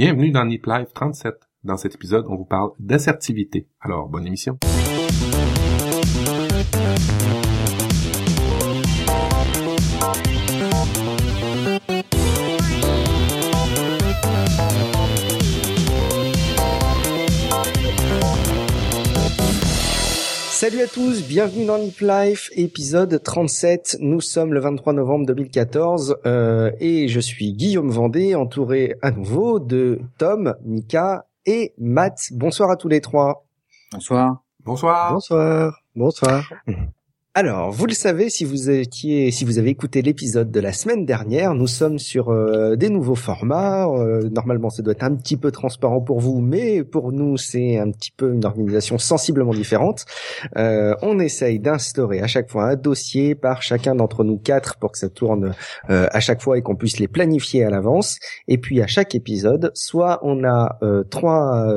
Bienvenue dans Nip Live 37. Dans cet épisode, on vous parle d'assertivité. Alors, bonne émission. Salut à tous, bienvenue dans Nip Life, épisode 37. Nous sommes le 23 novembre 2014 euh, et je suis Guillaume Vendée, entouré à nouveau de Tom, Mika et Matt. Bonsoir à tous les trois. Bonsoir. Bonsoir. Bonsoir. Bonsoir. Alors, vous le savez, si vous étiez, si vous avez écouté l'épisode de la semaine dernière, nous sommes sur euh, des nouveaux formats. Euh, normalement, ça doit être un petit peu transparent pour vous, mais pour nous, c'est un petit peu une organisation sensiblement différente. Euh, on essaye d'instaurer à chaque fois un dossier par chacun d'entre nous quatre pour que ça tourne à chaque fois et qu'on puisse les planifier à l'avance. Et puis à chaque épisode, soit on a trois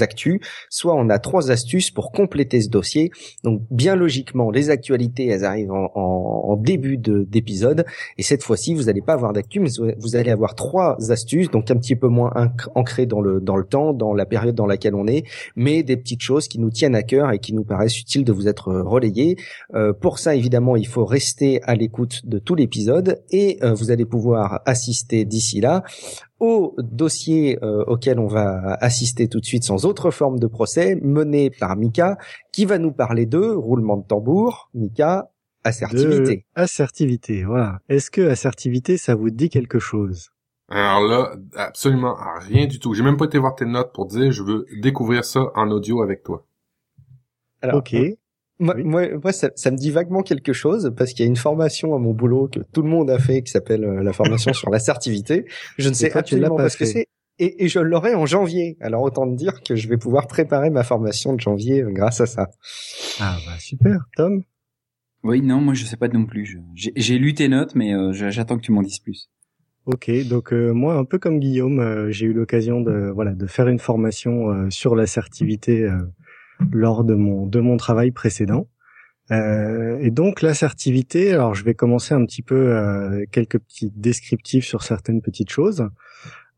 actus, soit on a trois astuces pour compléter ce dossier. Donc, bien logiquement, les actualités elles arrivent en, début d'épisode. Et cette fois-ci, vous n'allez pas avoir d'actu, mais vous allez avoir trois astuces, donc un petit peu moins ancrées dans le dans le temps, dans la période dans laquelle on est, mais des petites choses qui nous tiennent à cœur et qui nous paraissent utiles de vous être relayées. Euh, pour ça, évidemment, il faut rester à l'écoute de tout l'épisode et euh, vous allez pouvoir assister d'ici là au dossier euh, auquel on va assister tout de suite sans autre forme de procès, mené par Mika, qui va nous parler de roulement de tambour. Mika, assertivité. assertivité, voilà. Est-ce que assertivité, ça vous dit quelque chose? Alors là, absolument rien du tout. J'ai même pas été voir tes notes pour dire je veux découvrir ça en audio avec toi. Alors, ok. Moi, moi, ça, ça, me dit vaguement quelque chose parce qu'il y a une formation à mon boulot que tout le monde a fait qui s'appelle euh, la formation sur l'assertivité. Je ne sais absolument pas, ce que c'est. Et, et, je l'aurai en janvier. Alors autant te dire que je vais pouvoir préparer ma formation de janvier euh, grâce à ça. Ah bah super, Tom? Oui, non, moi je sais pas non plus. J'ai lu tes notes, mais euh, j'attends que tu m'en dises plus. Ok, donc moi un peu comme Guillaume, j'ai eu l'occasion de voilà de faire une formation sur l'assertivité lors de mon de mon travail précédent. Euh, et donc l'assertivité, alors je vais commencer un petit peu euh, quelques petits descriptifs sur certaines petites choses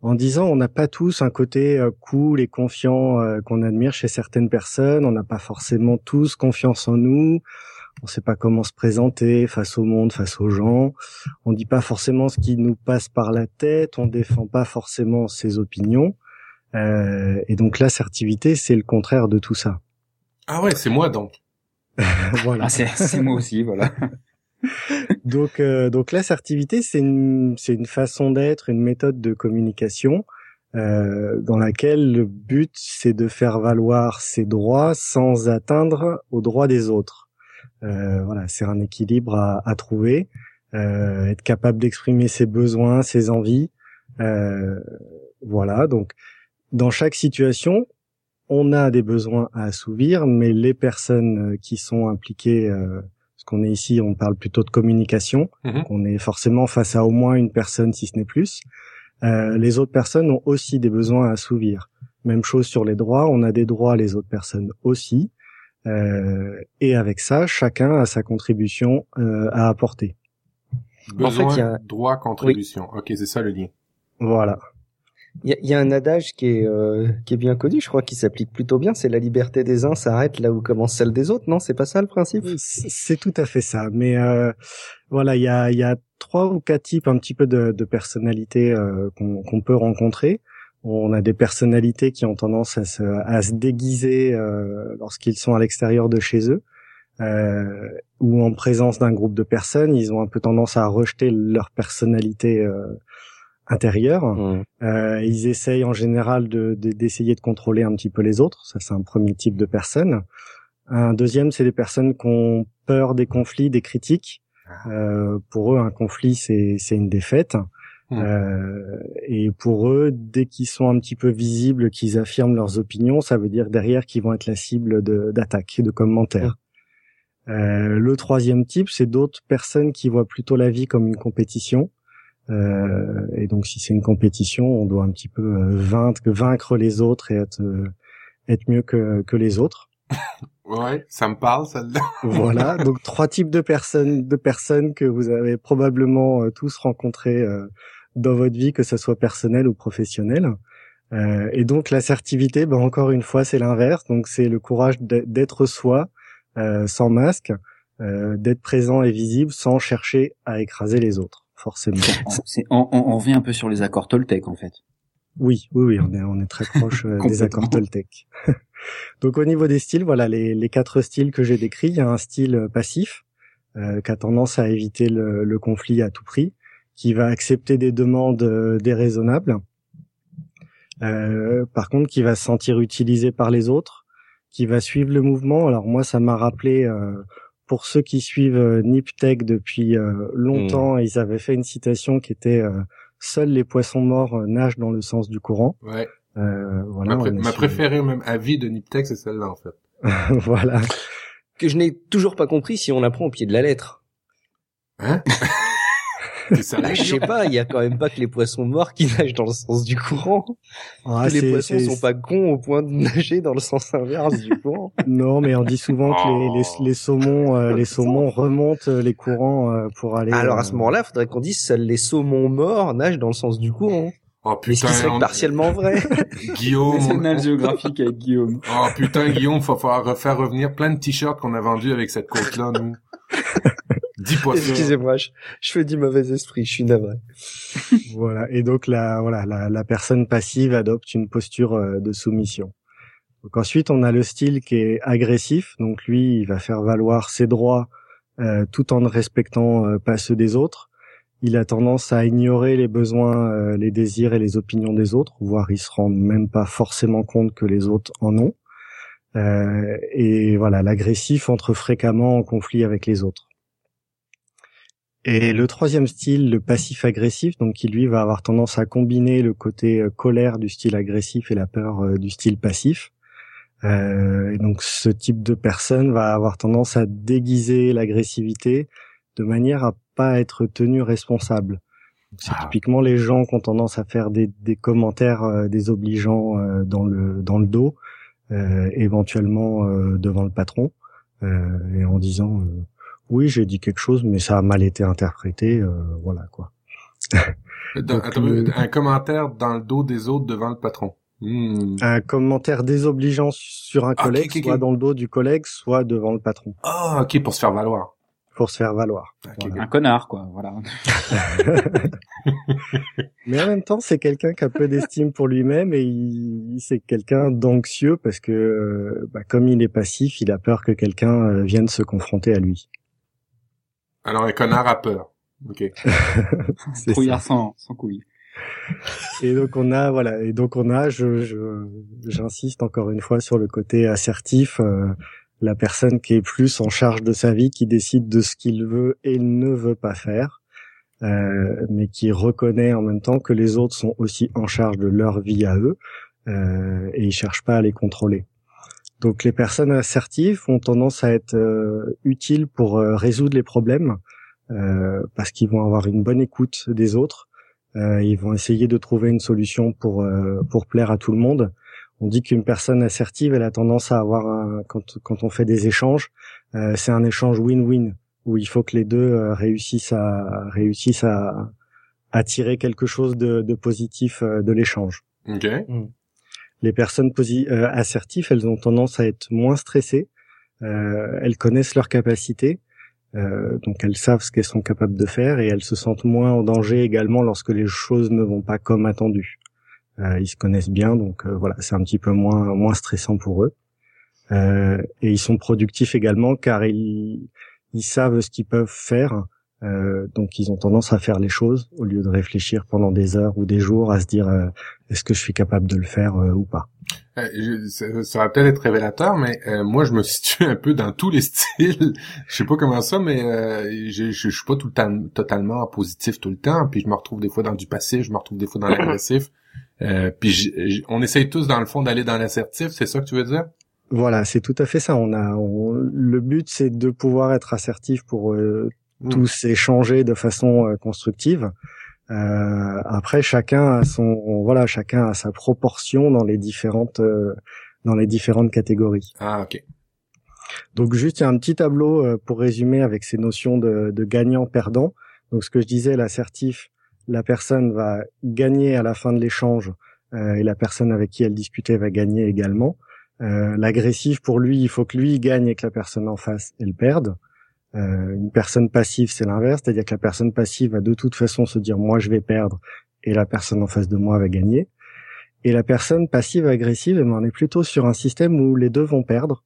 en disant on n'a pas tous un côté euh, cool et confiant euh, qu'on admire chez certaines personnes, on n'a pas forcément tous confiance en nous, on sait pas comment se présenter face au monde, face aux gens, on dit pas forcément ce qui nous passe par la tête, on défend pas forcément ses opinions. Et donc l'assertivité, c'est le contraire de tout ça. Ah ouais, c'est moi donc. voilà. Ah, c'est moi aussi, voilà. donc euh, donc l'assertivité c'est une c'est une façon d'être, une méthode de communication euh, dans laquelle le but c'est de faire valoir ses droits sans atteindre aux droits des autres. Euh, voilà, c'est un équilibre à, à trouver, euh, être capable d'exprimer ses besoins, ses envies. Euh, voilà, donc dans chaque situation, on a des besoins à assouvir, mais les personnes euh, qui sont impliquées, euh, parce qu'on est ici, on parle plutôt de communication, mhm. on est forcément face à au moins une personne, si ce n'est plus. Euh, les autres personnes ont aussi des besoins à assouvir. Même chose sur les droits, on a des droits, les autres personnes aussi. et avec ça, chacun a sa contribution à apporter. Besoin, en fait, droit, contribution. Ok, c'est ça le lien. Voilà. Il y, a, un adage qui est euh, qui est bien connu, je crois, qui s'applique plutôt bien. C'est la liberté des uns s'arrête là où commence celle des autres. Non, c'est pas ça le principe? C'est tout à fait ça. Mais euh, voilà, il y a y a trois ou quatre types un petit peu de, de personnalités euh, qu'on peut rencontrer. On a des personnalités qui ont tendance à se, à se déguiser euh, lorsqu'ils sont à l'extérieur de chez eux. Euh, ou en présence d'un groupe de personnes, ils ont un peu tendance à rejeter leur personnalité euh, intérieur. Mmh. Euh, ils essayent en général de, d'essayer de, contrôler un petit peu les autres. Ça, c'est un premier type de personnes. Un deuxième, c'est des personnes qui ont peur des conflits, des critiques. Ah. Euh, pour eux, un conflit, c'est, une défaite. Mmh. Euh, et pour eux, dès qu'ils sont un petit peu visibles, qu'ils affirment leurs opinions, ça veut dire derrière qu'ils vont être la cible de, d'attaques, de commentaires. Mmh. Euh, le troisième type, c'est d'autres personnes qui voient plutôt la vie comme une compétition. Euh, et donc, si c'est une compétition, on doit un petit peu euh, vaincre, vaincre les autres et être, euh, être mieux que, que les autres. Ouais, ça me parle, ça. voilà, donc trois types de personnes, de personnes que vous avez probablement tous rencontrées dans votre vie, que ce soit personnel ou professionnel. Euh, et donc l'assertivité, ben, encore une fois, c'est l'inverse. Donc c'est le courage d'être soi, euh, sans masque, euh, d'être présent et visible, sans chercher à écraser les autres, forcément. On, on, on, revient un peu sur les accords Toltec, en fait. Oui, oui, oui, on est, on est très proche euh, des accords Toltec. donc au niveau des styles, voilà les, les quatre styles que j'ai décrits. Il y a un style passif euh, qui a tendance à éviter le, le, conflit à tout prix, qui va accepter des demandes déraisonnables euh, par contre, qui va se sentir utilisé par les autres, qui va suivre le mouvement. Alors moi, ça m'a rappelé euh, pour ceux qui suivent euh, Niptech depuis euh, longtemps, hmm. ils avaient fait une citation qui était "Seuls les poissons morts nagent dans le sens du courant". Ouais. voilà. Ma, préférée même avis de Niptech, c'est celle-là en fait. voilà. Que je n'ai toujours pas compris si on la prend au pied de la lettre. Hein? je sais pas, il y a quand même pas que les poissons morts qui nagent dans le sens du courant. Ah, les poissons sont pas cons au point de nager dans le sens inverse du courant. Non, mais on dit souvent que les, les, oh. les saumons, euh, les saumons remontent euh, les courants euh, pour aller. Alors à ce moment-là, il faudrait qu'on dise seuls les saumons morts nagent dans le sens du courant. Oh putain, ce qui serait partiellement vrai. Guillaume. C'est géographique avec Guillaume. Oh putain, Guillaume, faut falloir refaire revenir plein de t-shirts qu'on a vendus avec cette côte-là, nous. Excusez-moi, je, fais du mauvais esprit, je suis navré. voilà. Et donc la voilà la, la personne passive adopte une posture euh, de soumission. Donc ensuite on a le style qui est agressif. Donc lui il va faire valoir ses droits euh, tout en ne respectant euh, pas ceux des autres. Il a tendance à ignorer les besoins, les désirs et les opinions des autres, voire il se rend même pas forcément compte que les autres en ont. et voilà, l'agressif entre fréquemment en conflit avec les autres. Et le troisième style, le passif-agressif, donc qui lui va avoir tendance à combiner le côté euh, colère du style agressif et la peur euh, du style passif. Euh, et donc ce type de personne va avoir tendance à déguiser l'agressivité de manière à pas être tenu responsable. C'est ah. typiquement les gens qui ont tendance à faire des, des commentaires désobligeants dans le dans le dos, éventuellement devant le patron, et en disant oui, j'ai dit quelque chose, mais ça a mal été interprété, euh, voilà quoi. un commentaire dans le dos des autres devant le patron. Hmm. Un commentaire désobligeant sur un ah, collègue, soit dans le dos du collègue, soit devant le patron. Ah, ok, pour se faire valoir. Pour se faire valoir. Un connard, quoi, voilà. Mais en même temps, c'est quelqu'un qui a peu d'estime pour lui-même et il, c'est quelqu'un d'anxieux parce que, euh, bah, comme il est passif, il a peur que quelqu'un euh, vienne se confronter à lui. Alors un connard a peur. Ok. Trouillard sans, sans couilles. Et donc on a voilà et donc on a je j'insiste encore une fois sur le côté assertif euh, la personne qui est plus en charge de sa vie qui décide de ce qu'il veut et ne veut pas faire euh, mais qui reconnaît en même temps que les autres sont aussi en charge de leur vie à eux euh, et ils cherchent pas à les contrôler. Donc les personnes assertives ont tendance à être euh, utiles pour euh, résoudre les problèmes euh, parce qu'ils vont avoir une bonne écoute des autres. ils vont essayer de trouver une solution pour pour plaire à tout le monde. On dit qu'une personne assertive, elle a tendance à avoir un, quand quand on fait des échanges, c'est un échange win-win où il faut que les deux réussissent à réussissent à, à tirer quelque chose de, de positif de l'échange. Ok. Mm les personnes euh, assertives, elles ont tendance à être moins stressées. Euh, elles connaissent leurs capacités, euh, donc elles savent ce qu'elles sont capables de faire et elles se sentent moins en danger également lorsque les choses ne vont pas comme attendu. ils se connaissent bien, donc voilà, c'est un petit peu moins moins stressant pour eux. et ils sont productifs également car ils, ils savent ce qu'ils peuvent faire euh, donc ils ont tendance à faire les choses au lieu de réfléchir pendant des heures ou des jours à se dire euh, est-ce que je suis capable de le faire euh, ou pas. ça, va peut-être être révélateur, mais moi je me situe un peu dans tous les styles. je sais pas comment ça, mais je, je, suis pas tout le temps totalement positif tout le temps. Puis je me retrouve des fois dans du passif, je me retrouve des fois dans l'agressif. puis on essaye tous dans le fond d'aller dans l'assertif, c'est ça que tu veux dire? Voilà, c'est tout à fait ça. On a le but, c'est de pouvoir être assertif pour Mm. tous échanger de façon euh, constructive. Euh, après, chacun a son, voilà, chacun a sa proportion dans les différentes, euh, dans les différentes catégories. Ah, ok. Donc juste un petit tableau pour résumer avec ces notions de, de gagnant-perdant. Donc ce que je disais, l'assertif, la personne va gagner à la fin de l'échange et la personne avec qui elle discutait va gagner également. L'agressif, pour lui, il faut que lui gagne et que la personne en face, elle perde. Une personne passive, c'est l'inverse, c'est-à-dire que la personne passive va de toute façon se dire moi je vais perdre et la personne en face de moi va gagner. Et la personne passive agressive, eh ben, on est plutôt sur un système où les deux vont perdre.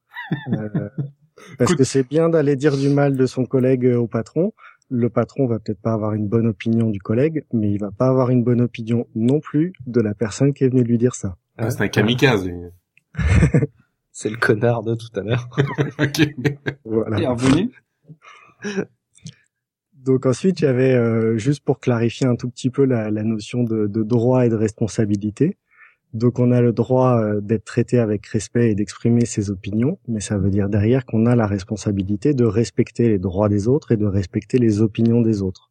Euh, parce que c'est bien d'aller dire du mal de son collègue au patron. Le patron va peut-être pas avoir une bonne opinion du collègue, mais il va pas avoir une bonne opinion non plus de la personne qui est venue lui dire ça. Ah, c'est un kamikaze. c'est le connard de tout à l'heure. ok. Voilà. Et revenu. Donc ensuite, j'avais euh, juste pour clarifier un tout petit peu la, la notion de, de, droit et de responsabilité. Donc on a le droit euh, d'être traité avec respect et d'exprimer ses opinions, mais ça veut dire derrière qu'on a la responsabilité de respecter les droits des autres et de respecter les opinions des autres.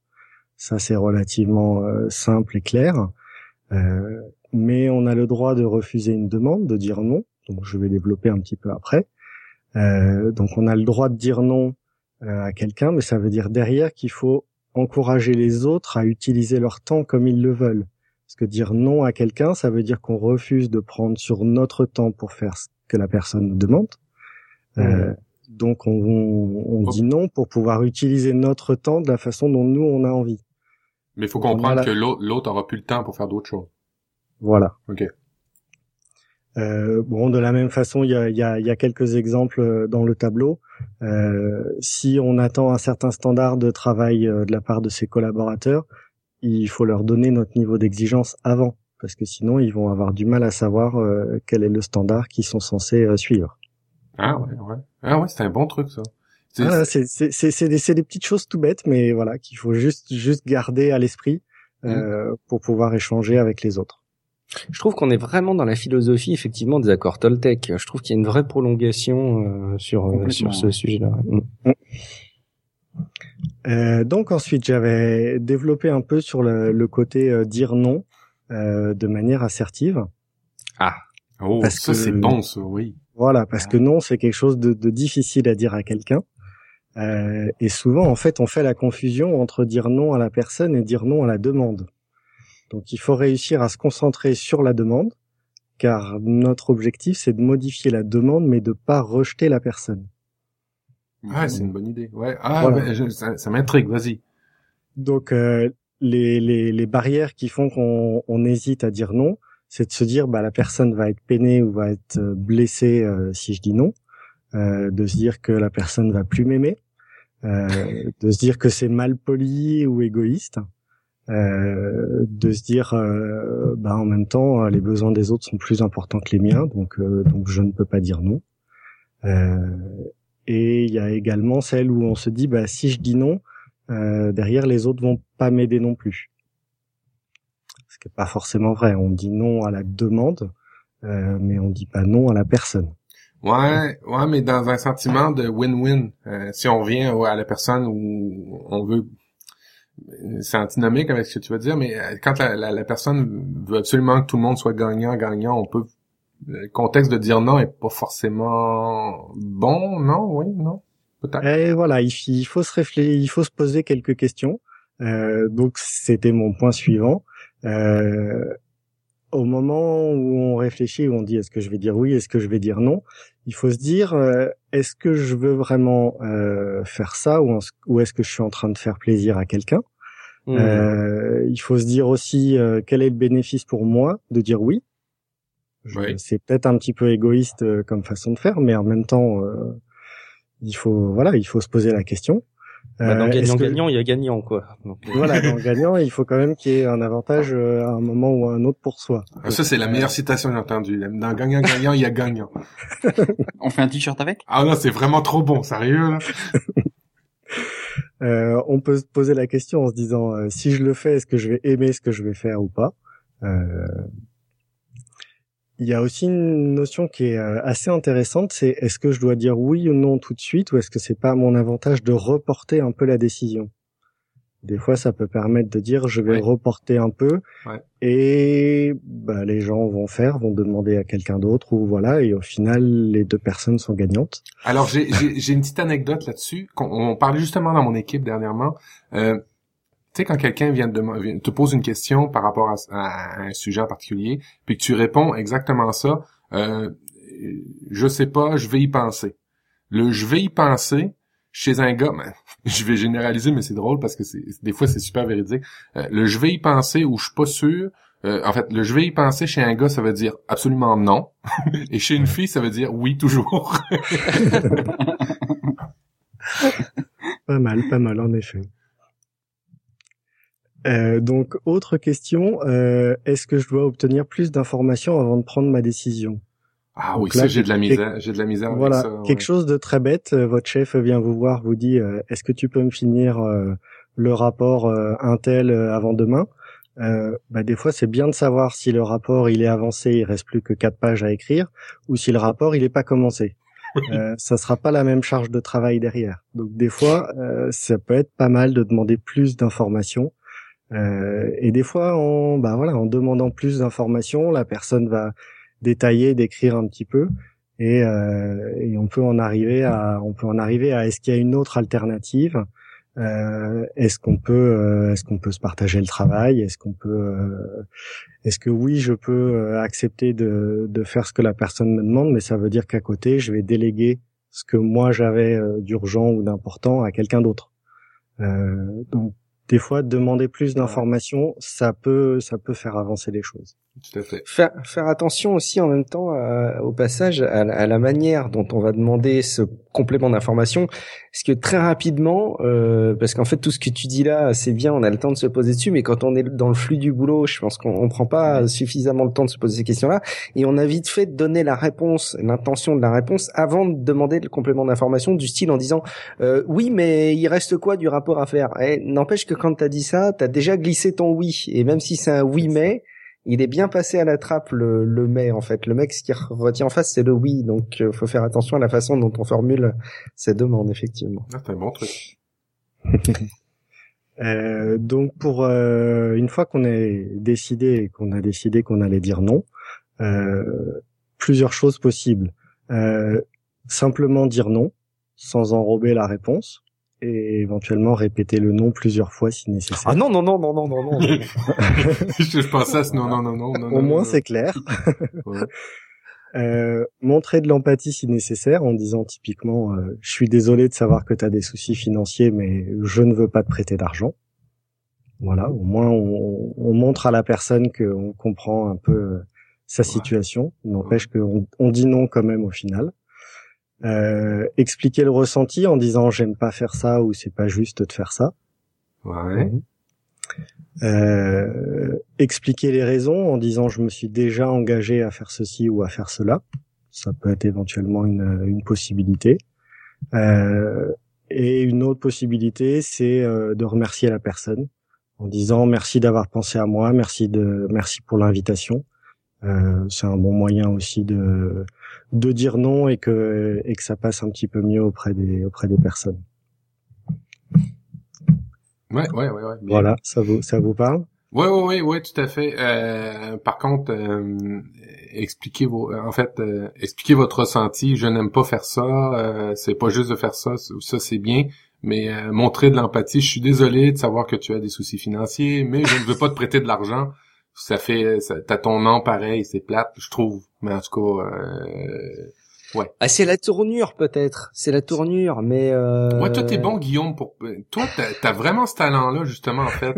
Ça c'est relativement euh, simple et clair. Euh, mais on a le droit de refuser une demande, de dire non. Donc je vais développer un petit peu après. donc on a le droit de dire non à quelqu'un, mais ça veut dire derrière qu'il faut encourager les autres à utiliser leur temps comme ils le veulent. Parce que dire non à quelqu'un, ça veut dire qu'on refuse de prendre sur notre temps pour faire ce que la personne nous demande. Euh, donc on, on, dit non pour pouvoir utiliser notre temps de la façon dont nous on a envie. Mais il faut comprendre que l'autre aura plus le temps pour faire d'autres choses. Voilà. Ok. Euh, bon, de la même façon, il y a, y, a, y a, quelques exemples euh, dans le tableau. Euh, si on attend un certain standard de travail euh, de la part de ses collaborateurs, il faut leur donner notre niveau d'exigence avant, parce que sinon ils vont avoir du mal à savoir euh, quel est le standard qu'ils sont censés euh, suivre. Ah ouais, ouais. Ah ouais, c'est un bon truc ça. Ah, c'est c'est des, des petites choses tout bêtes, mais voilà qu'il faut juste juste garder à l'esprit euh, mmh. pour pouvoir échanger avec les autres. Je trouve qu'on est vraiment dans la philosophie effectivement des accords Toltec. Je trouve qu'il y a une vraie prolongation euh, sur sur ce sujet-là. Mmh. Mmh. Euh, donc ensuite, j'avais développé un peu sur le, côté euh, dire non euh, de manière assertive. Ah, oh, parce ça c'est bon, ça, oui. Voilà, parce ah. que non, c'est quelque chose de, de, difficile à dire à quelqu'un. Euh, et souvent, en fait, on fait la confusion entre dire non à la personne et dire non à la demande. Donc, il faut réussir à se concentrer sur la demande, car notre objectif, c'est de modifier la demande, mais de pas rejeter la personne. Ah, c'est une bonne idée. Ouais. Ah, ça, m'intrigue. Vas-y. Donc euh, les, les, les barrières qui font qu'on on hésite à dire non, c'est de se dire bah la personne va être peinée ou va être blessée euh, si je dis non, euh, de se dire que la personne va plus m'aimer, euh, de se dire que c'est mal poli ou égoïste, de se dire bah en même temps les besoins des autres sont plus importants que les miens donc donc je ne peux pas dire non. Et il y a également celle où on se dit, bah, si je dis non, euh, derrière les autres vont pas m'aider non plus. Ce qui est pas forcément vrai. On dit non à la demande, euh, mais on dit pas non à la personne. Ouais, ouais, mais dans un sentiment de win-win. Euh, si on vient à la personne où on veut, c'est antinomique avec ce que tu vas dire, mais quand la, la, personne veut absolument que tout le monde soit gagnant-gagnant, on peut le contexte de dire non est pas forcément bon, non, oui, non, peut-être. Et voilà, il, faut se réfléchir, il faut se poser quelques questions. Euh, donc c'était mon point suivant. Euh, au moment où on réfléchit, où on dit est-ce que je vais dire oui, est-ce que je vais dire non, il faut se dire euh, est-ce que je veux vraiment euh, faire ça ou, ou est-ce que je suis en train de faire plaisir à quelqu'un? Mmh. Euh, il faut se dire aussi quel est le bénéfice pour moi de dire oui? C'est peut-être un petit peu égoïste euh, comme façon de faire, mais en même temps, euh, il faut voilà, il faut se poser la question. Bah, dans euh, gagnant-gagnant, il y a gagnant quoi. voilà, dans gagnant, il faut quand même qu'il y ait un avantage à un moment ou à un autre pour soi. Ah, ça c'est la meilleure citation que j'ai entendue. Dans gagnant-gagnant, il y a gagnant. On fait un t-shirt avec? Ah non, c'est vraiment trop bon, sérieux là. euh, on peut se poser la question en se disant si je le fais, est-ce que je vais aimer ce que je vais faire ou pas? Euh, il y a aussi une notion qui est euh, assez intéressante, c'est est-ce que je dois dire oui ou non tout de suite ou est-ce que c'est pas à mon avantage de reporter un peu la décision? Des fois, ça peut permettre de dire je vais reporter un peu et bah, les gens vont faire, vont demander à quelqu'un d'autre ou voilà et au final les deux personnes sont gagnantes. Alors j'ai une petite anecdote là-dessus. On, parlait justement dans mon équipe dernièrement. Euh, sais, quand quelqu'un vient de te pose une question par rapport à, un sujet en particulier, puis que tu réponds exactement ça, euh, je sais pas, je vais y penser. Le je vais y penser chez un gars, ben, je vais généraliser, mais c'est drôle parce que c'est des fois c'est super véridique. Euh, le je vais y penser ou je suis pas sûr. Euh, en fait, le je vais y penser chez un gars, ça veut dire absolument non, et chez une fille, ça veut dire oui toujours. pas mal, pas mal en effet. Euh, donc, autre question, euh, est-ce que je dois obtenir plus d'informations avant de prendre ma décision? Ah oui, ça j'ai de la misère, j'ai de la misère. Voilà, quelque chose de très bête. Euh, votre chef vient vous voir, vous dit, est-ce que tu peux me finir le rapport Intel avant demain? Bah, des fois, c'est bien de savoir si le rapport il est avancé, il reste plus que quatre pages à écrire, ou si le rapport il est pas commencé. euh, ça sera pas la même charge de travail derrière. Donc des fois, ça peut être pas mal de demander plus d'informations euh, et des fois, en, bah voilà, en demandant plus d'informations, la personne va détailler, décrire un petit peu, et, euh, et, on peut en arriver à, on peut en arriver à est-ce qu'il y a une autre alternative? Euh, Est-ce qu'on peut, euh, est-ce qu'on peut se partager le travail? Est-ce qu'on peut, euh, est-ce que oui, je peux euh, accepter de, de faire ce que la personne me demande, mais ça veut dire qu'à côté, je vais déléguer ce que moi j'avais d'urgent ou d'important à quelqu'un d'autre. donc des fois demander plus d'informations, ça peut ça peut faire avancer les choses. Tout à fait. Faire faire attention aussi en même temps euh, au passage à, à, la manière dont on va demander ce complément d'information, parce que très rapidement, euh, parce qu'en fait tout ce que tu dis là, c'est bien, on a le temps de se poser dessus, mais quand on est dans le flux du boulot, je pense qu'on on prend pas suffisamment le temps de se poser ces questions-là, et on a vite fait de donner la réponse, l'intention de la réponse avant de demander le complément d'information du style en disant euh, oui, mais il reste quoi du rapport à faire? Et n'empêche que quand t'as dit ça, t'as déjà glissé ton oui, et même si c'est un oui mais il est bien passé à la trappe le, le mais en fait. Le mec ce qui retient en face c'est le oui, donc euh, faut faire attention à la façon dont on formule ces demandes effectivement. Ah, c'est un bon truc. euh, donc pour euh, une fois qu'on est décidé, qu'on a décidé qu'on allait dire non, euh, plusieurs choses possibles. Euh, simplement dire non sans enrober la réponse et éventuellement répéter le nom plusieurs fois si nécessaire. Ah non non non non non non non. je pensais à ce non non non non non. Au moins c'est clair. euh, montrer de l'empathie si nécessaire en disant typiquement euh, je suis désolé de savoir que tu as des soucis financiers mais je ne veux pas te prêter d'argent. Voilà, au moins on, on, montre à la personne qu'on comprend un peu euh, sa situation, n'empêche qu'on on dit non quand même au final. Euh, expliquer le ressenti en disant j'aime pas faire ça ou c'est pas juste de faire ça. Ouais. Mhm. Euh, expliquer les raisons en disant je me suis déjà engagé à faire ceci ou à faire cela. Ça peut être éventuellement une, une possibilité. Euh, et une autre possibilité, c'est euh, de remercier la personne en disant merci d'avoir pensé à moi, merci de merci pour l'invitation. Euh, c'est un bon moyen aussi de de dire non et que et que ça passe un petit peu mieux auprès des auprès des personnes. Ouais, ouais, ouais, ouais. Voilà, ça vous ça vous parle? Ouais, ouais, ouais, ouais, tout à fait. Euh, par contre, euh, expliquez vos, en fait, euh, expliquez votre ressenti. Je n'aime pas faire ça. Euh, c'est pas juste de faire ça. Ça c'est bien, mais euh, montrer de l'empathie. Je suis désolé de savoir que tu as des soucis financiers, mais je ne veux pas te prêter de l'argent ça fait t'as ton nom pareil c'est plate je trouve. Mais en tout cas euh, ouais. Ah c'est la tournure peut-être. C'est la tournure mais euh... ouais toi t'es bon Guillaume pour toi t'as as vraiment ce talent là justement en fait.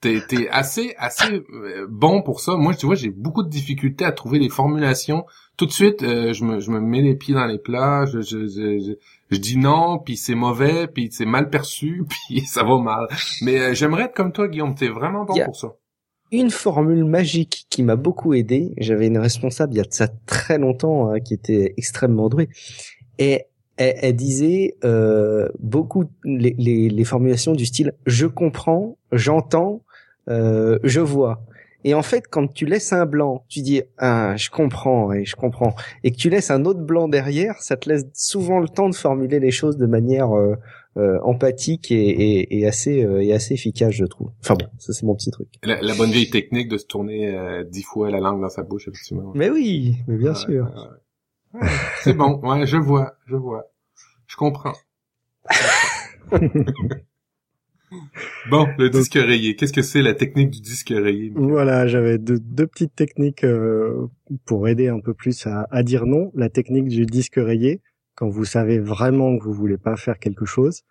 T'es es assez assez euh, bon pour ça. Moi tu vois j'ai beaucoup de difficultés à trouver les formulations. Tout de suite euh, je me je me mets les pieds dans les plats je je, je, je, dis non puis c'est mauvais puis c'est mal perçu puis ça va mal. Mais euh, j'aimerais être comme toi Guillaume. T'es vraiment bon pour ça une formule magique qui m'a beaucoup aidé. J'avais une responsable il y a de ça très longtemps hein, qui était extrêmement douée et elle, disait euh, beaucoup les, les, les, formulations du style je comprends, j'entends, euh, je vois. Et en fait, quand tu laisses un blanc, tu dis ah je comprends et je comprends, et que tu laisses un autre blanc derrière, ça te laisse souvent le temps de formuler les choses de manière euh, euh, empathique et, et, et assez euh, et assez efficace, je trouve. Enfin bon, ça c'est mon petit truc. La, la, bonne vieille technique de se tourner euh, dix fois la langue dans sa bouche, effectivement. Mais oui, mais bien sûr. c'est bon, ouais, je vois, je vois, je comprends. Bon, le disque rayé. Qu'est-ce que c'est la technique du disque rayé Voilà, j'avais deux, deux, petites techniques euh, pour aider un peu plus à, à, dire non. La technique du disque rayé, quand vous savez vraiment que vous voulez pas faire quelque chose,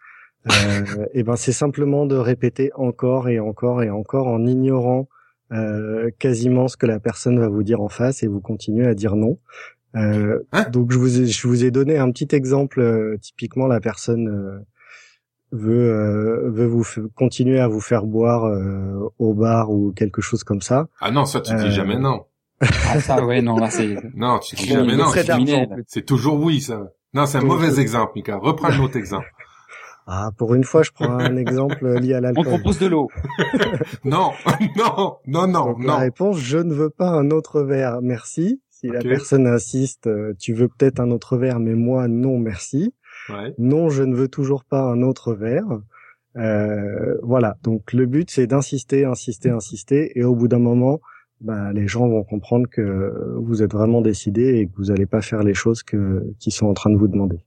euh, et eh ben c'est simplement de répéter encore et encore et encore en ignorant euh, quasiment ce que la personne va vous dire en face et vous continuez à dire non. Euh, hein donc je vous ai, je vous ai donné un petit exemple. Euh, typiquement, la personne euh, veut euh, veut vous continuer à vous faire boire au bar ou quelque chose comme ça. Ah non, ça tu dis jamais non. ah ça ouais non là c'est non tu dis jamais non. C'est toujours oui ça. Non c'est un mauvais exemple Mika. Reprends un autre exemple. Ah, pour une fois, je prends un exemple lié à l'alcool. On propose de l'eau. non, non, non, non, Donc, non. La réponse, je ne veux pas un autre verre, merci. Si la personne insiste, euh, tu veux peut-être un autre verre, mais moi, non, merci. Ouais. Non, je ne veux toujours pas un autre verre. Euh, voilà. Donc le but, c'est d'insister, insister, insister, et au bout d'un moment, bah, les gens vont comprendre que vous êtes vraiment décidé et que vous n'allez pas faire les choses que qu'ils sont en train de vous demander.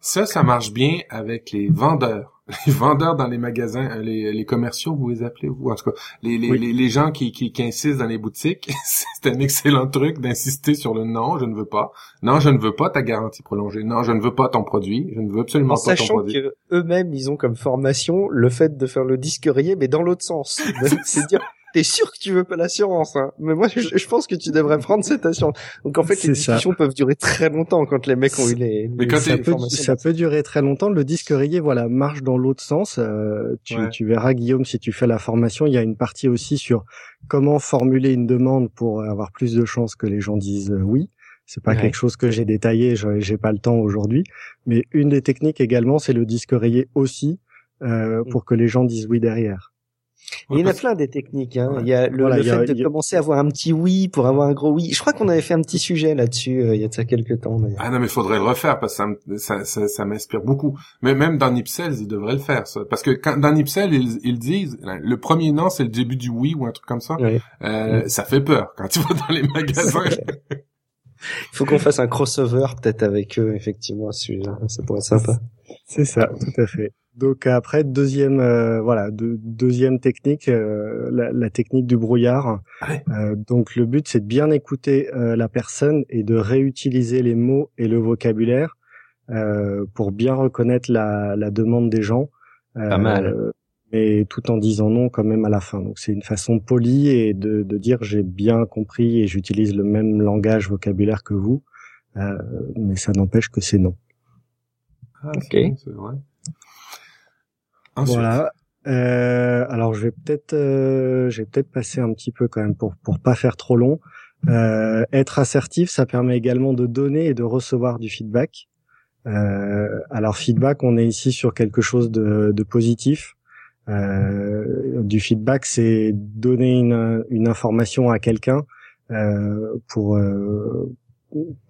Ça, ça marche bien avec les vendeurs. Les vendeurs dans les magasins, euh, les, les commerciaux, vous les appelez, vous, en tout cas, les, les, les, gens qui, qui, qui, insistent dans les boutiques, c'est un excellent truc d'insister sur le non, je ne veux pas. Non, je ne veux pas ta garantie prolongée. Non, je ne veux pas ton produit. Je ne veux absolument pas ton produit. Sachant que eux-mêmes, ils ont comme formation le fait de faire le disque rayé, mais dans l'autre sens. C'est dire t'es sûr que tu veux pas l'assurance, hein Mais moi, je, je, pense que tu devrais prendre cette assurance. Donc en fait, les discussions peuvent durer très longtemps quand les mecs ont eu les. Mais quand ça, peut, ça peut durer très longtemps. Le disque rayé, voilà, marche dans l'autre sens. Euh, tu, tu verras, Guillaume, si tu fais la formation, il y a une partie aussi sur comment formuler une demande pour avoir plus de chances que les gens disent euh, oui. C'est pas quelque chose que j'ai détaillé, j'ai pas le temps aujourd'hui. Mais une des techniques également, c'est le disque rayé aussi, euh, pour que les gens disent oui derrière. Il y en a plein des techniques. Hein. Il y a le, fait de commencer à avoir un petit oui pour avoir un gros oui. Je crois qu'on avait fait un petit sujet là-dessus euh, il y a de ça quelques temps. Ah non, mais il faudrait le refaire parce que ça, ça, ça, m'inspire beaucoup. Mais même dans Nipsels, ils devraient le faire. Ça. Parce que quand, dans Nipsels, ils, ils disent le premier non, c'est le début du oui ou un truc comme ça. Euh, Ça fait peur quand tu vas dans les magasins. Il faut qu'on fasse un crossover peut-être avec eux, effectivement, celui-là. Ça pourrait être sympa. C'est ça, tout à fait. Donc après deuxième euh, voilà deuxième technique euh, la, technique du brouillard. Euh, donc le but c'est de bien écouter la personne et de réutiliser les mots et le vocabulaire pour bien reconnaître la, la demande des gens. Pas mal. Mais tout en disant non quand même à la fin. Donc c'est une façon polie et de, de dire j'ai bien compris et j'utilise le même langage vocabulaire que vous, mais ça n'empêche que c'est non. Ah, ok. C'est vrai. Voilà. Euh, alors je vais peut-être, euh, j'ai peut-être passer un petit peu quand même pour pour pas faire trop long. Euh, être assertif, ça permet également de donner et de recevoir du feedback. Euh, alors feedback, on est ici sur quelque chose de, de positif. Euh, du feedback, c'est donner une, une information à quelqu'un euh, pour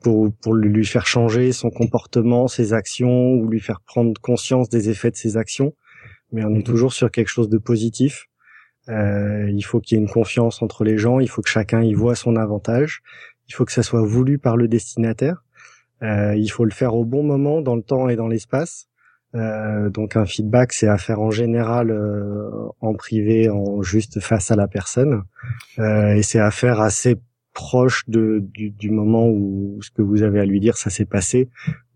pour pour lui faire changer son comportement, ses actions ou lui faire prendre conscience des effets de ses actions mais on est toujours sur quelque chose de positif. Euh, il faut qu'il y ait une confiance entre les gens, il faut que chacun y voit son avantage, il faut que ça soit voulu par le destinataire, euh, il faut le faire au bon moment, dans le temps et dans l'espace. Euh, donc un feedback, c'est à faire en général euh, en privé, en juste face à la personne, euh, et c'est à faire assez proche de, du, du, moment où ce que vous avez à lui dire ça s'est passé.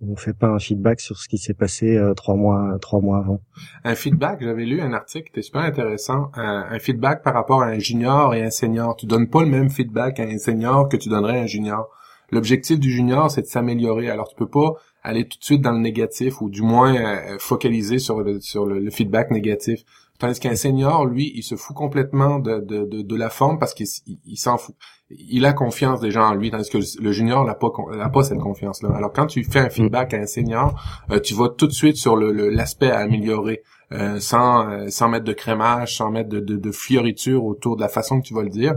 On fait pas un feedback sur ce qui s'est passé euh, trois mois trois mois avant. Un feedback, j'avais lu un article qui était super intéressant. Un, feedback par rapport à un junior et un senior. Tu donnes pas le même feedback à un senior que tu donnerais à un junior. L'objectif du junior, c'est de s'améliorer. Alors tu peux pas aller tout de suite dans le négatif ou du moins euh, focaliser sur le feedback négatif. Tandis qu'un senior, lui, il se fout complètement de, de, de, de la forme parce qu'il il, s'en fout. Il a confiance déjà en lui, tandis que le junior n'a pas, n'a pas cette confiance-là. Alors quand tu fais un feedback à un senior, euh, tu vas tout de suite sur le, l'aspect à améliorer, euh, sans, euh, sans mettre de crémage, sans mettre de, de, de, fioriture autour de la façon que tu vas le dire.